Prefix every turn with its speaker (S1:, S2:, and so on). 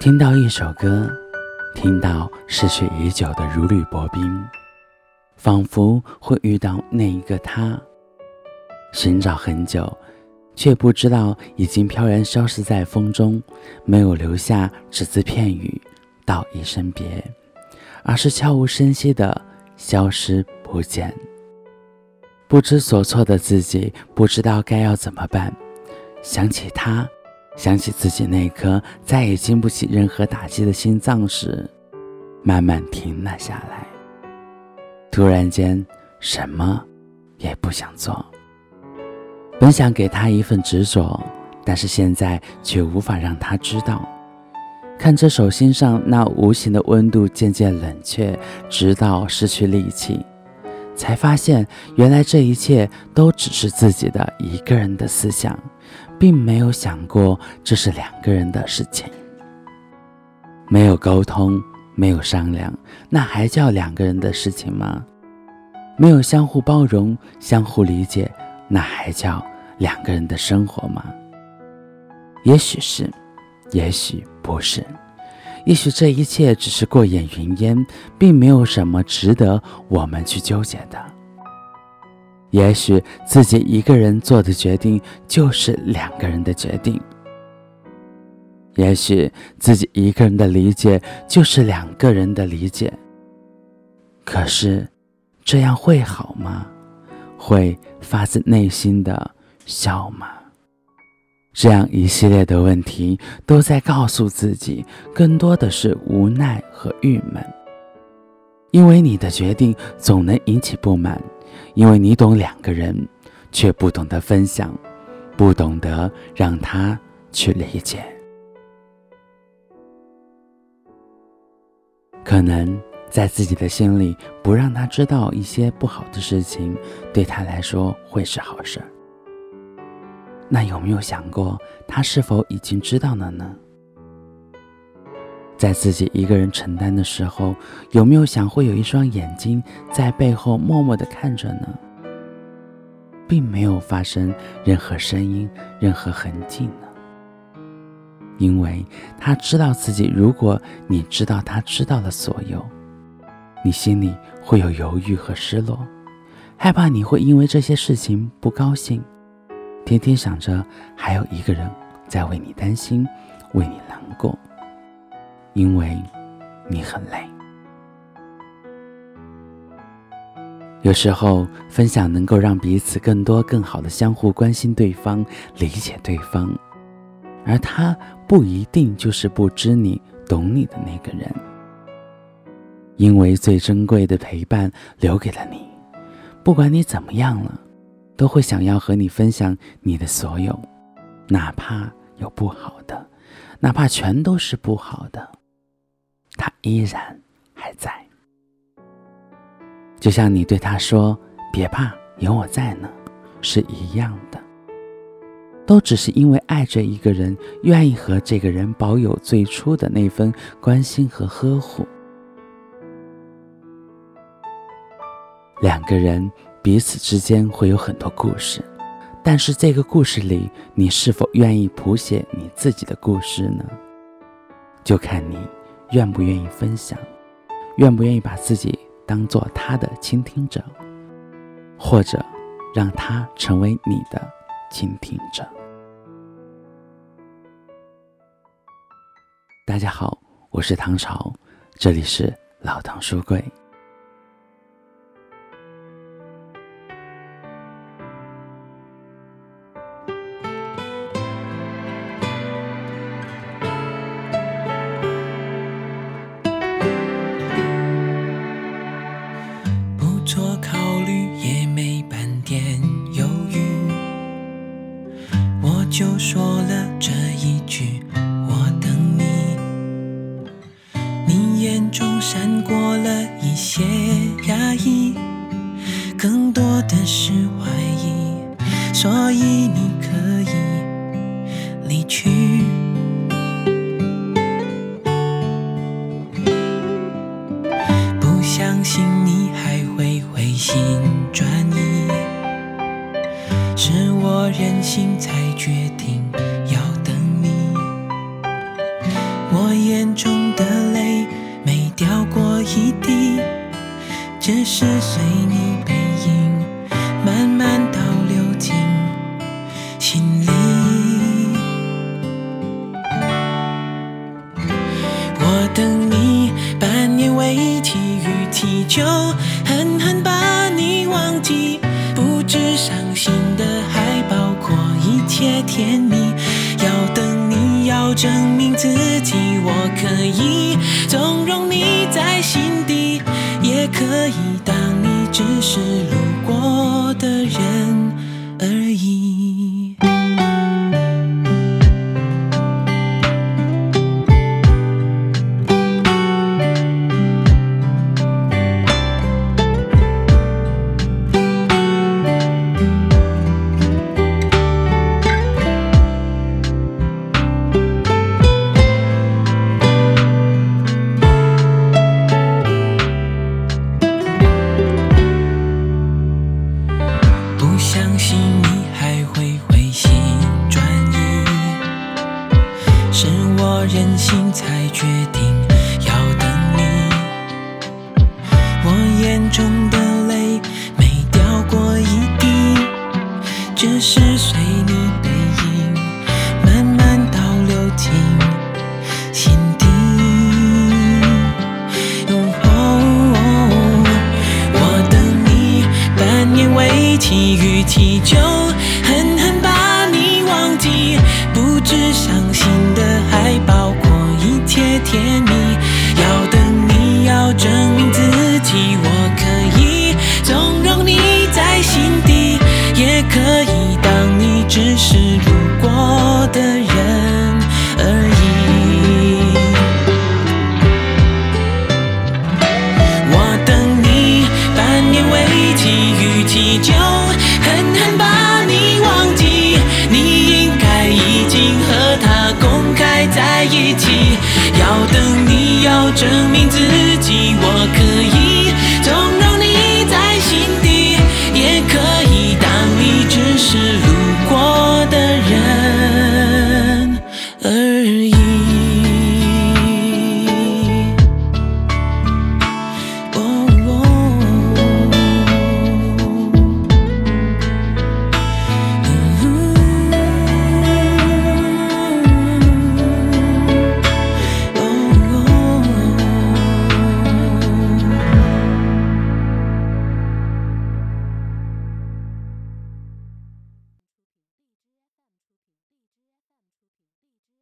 S1: 听到一首歌，听到失去已久的如履薄冰，仿佛会遇到那一个他。寻找很久，却不知道已经飘然消失在风中，没有留下只字片语道一声别，而是悄无声息的消失不见。不知所措的自己，不知道该要怎么办。想起他。想起自己那颗再也经不起任何打击的心脏时，慢慢停了下来。突然间，什么也不想做。本想给他一份执着，但是现在却无法让他知道。看着手心上那无形的温度渐渐冷却，直到失去力气，才发现原来这一切都只是自己的一个人的思想。并没有想过这是两个人的事情，没有沟通，没有商量，那还叫两个人的事情吗？没有相互包容、相互理解，那还叫两个人的生活吗？也许是，也许不是，也许这一切只是过眼云烟，并没有什么值得我们去纠结的。也许自己一个人做的决定就是两个人的决定，也许自己一个人的理解就是两个人的理解。可是，这样会好吗？会发自内心的笑吗？这样一系列的问题都在告诉自己，更多的是无奈和郁闷，因为你的决定总能引起不满。因为你懂两个人，却不懂得分享，不懂得让他去理解。可能在自己的心里，不让他知道一些不好的事情，对他来说会是好事儿。那有没有想过，他是否已经知道了呢？在自己一个人承担的时候，有没有想会有一双眼睛在背后默默的看着呢？并没有发生任何声音、任何痕迹呢？因为他知道自己，如果你知道他知道了所有，你心里会有犹豫和失落，害怕你会因为这些事情不高兴，天天想着还有一个人在为你担心，为你难过。因为你很累，有时候分享能够让彼此更多、更好的相互关心对方、理解对方，而他不一定就是不知你、懂你的那个人。因为最珍贵的陪伴留给了你，不管你怎么样了，都会想要和你分享你的所有，哪怕有不好的，哪怕全都是不好的。他依然还在，就像你对他说“别怕，有我在呢”，是一样的。都只是因为爱着一个人，愿意和这个人保有最初的那份关心和呵护。两个人彼此之间会有很多故事，但是这个故事里，你是否愿意谱写你自己的故事呢？就看你。愿不愿意分享？愿不愿意把自己当做他的倾听者，或者让他成为你的倾听者？大家好，我是唐朝，这里是老唐书柜。
S2: 就说了这一句，我等你。你眼中闪过了一些压抑，更多的是怀疑，所以你可以离去。不相信你还会回心转意，是我任性才
S1: 是随你背影慢慢倒流进心里。我等你半年为期逾期就，狠狠把你忘记，不止伤心的，还包括一切甜蜜。要等你要证明自己，我可以，可以当你只是你还会回心转意，是我任性才决定要等你。我眼中的泪没掉过一滴，只是随你起语气就狠狠把你忘记不止伤心的还包括一切甜蜜要等你要证明自己我可以纵容你在心底也可以当你只是路过的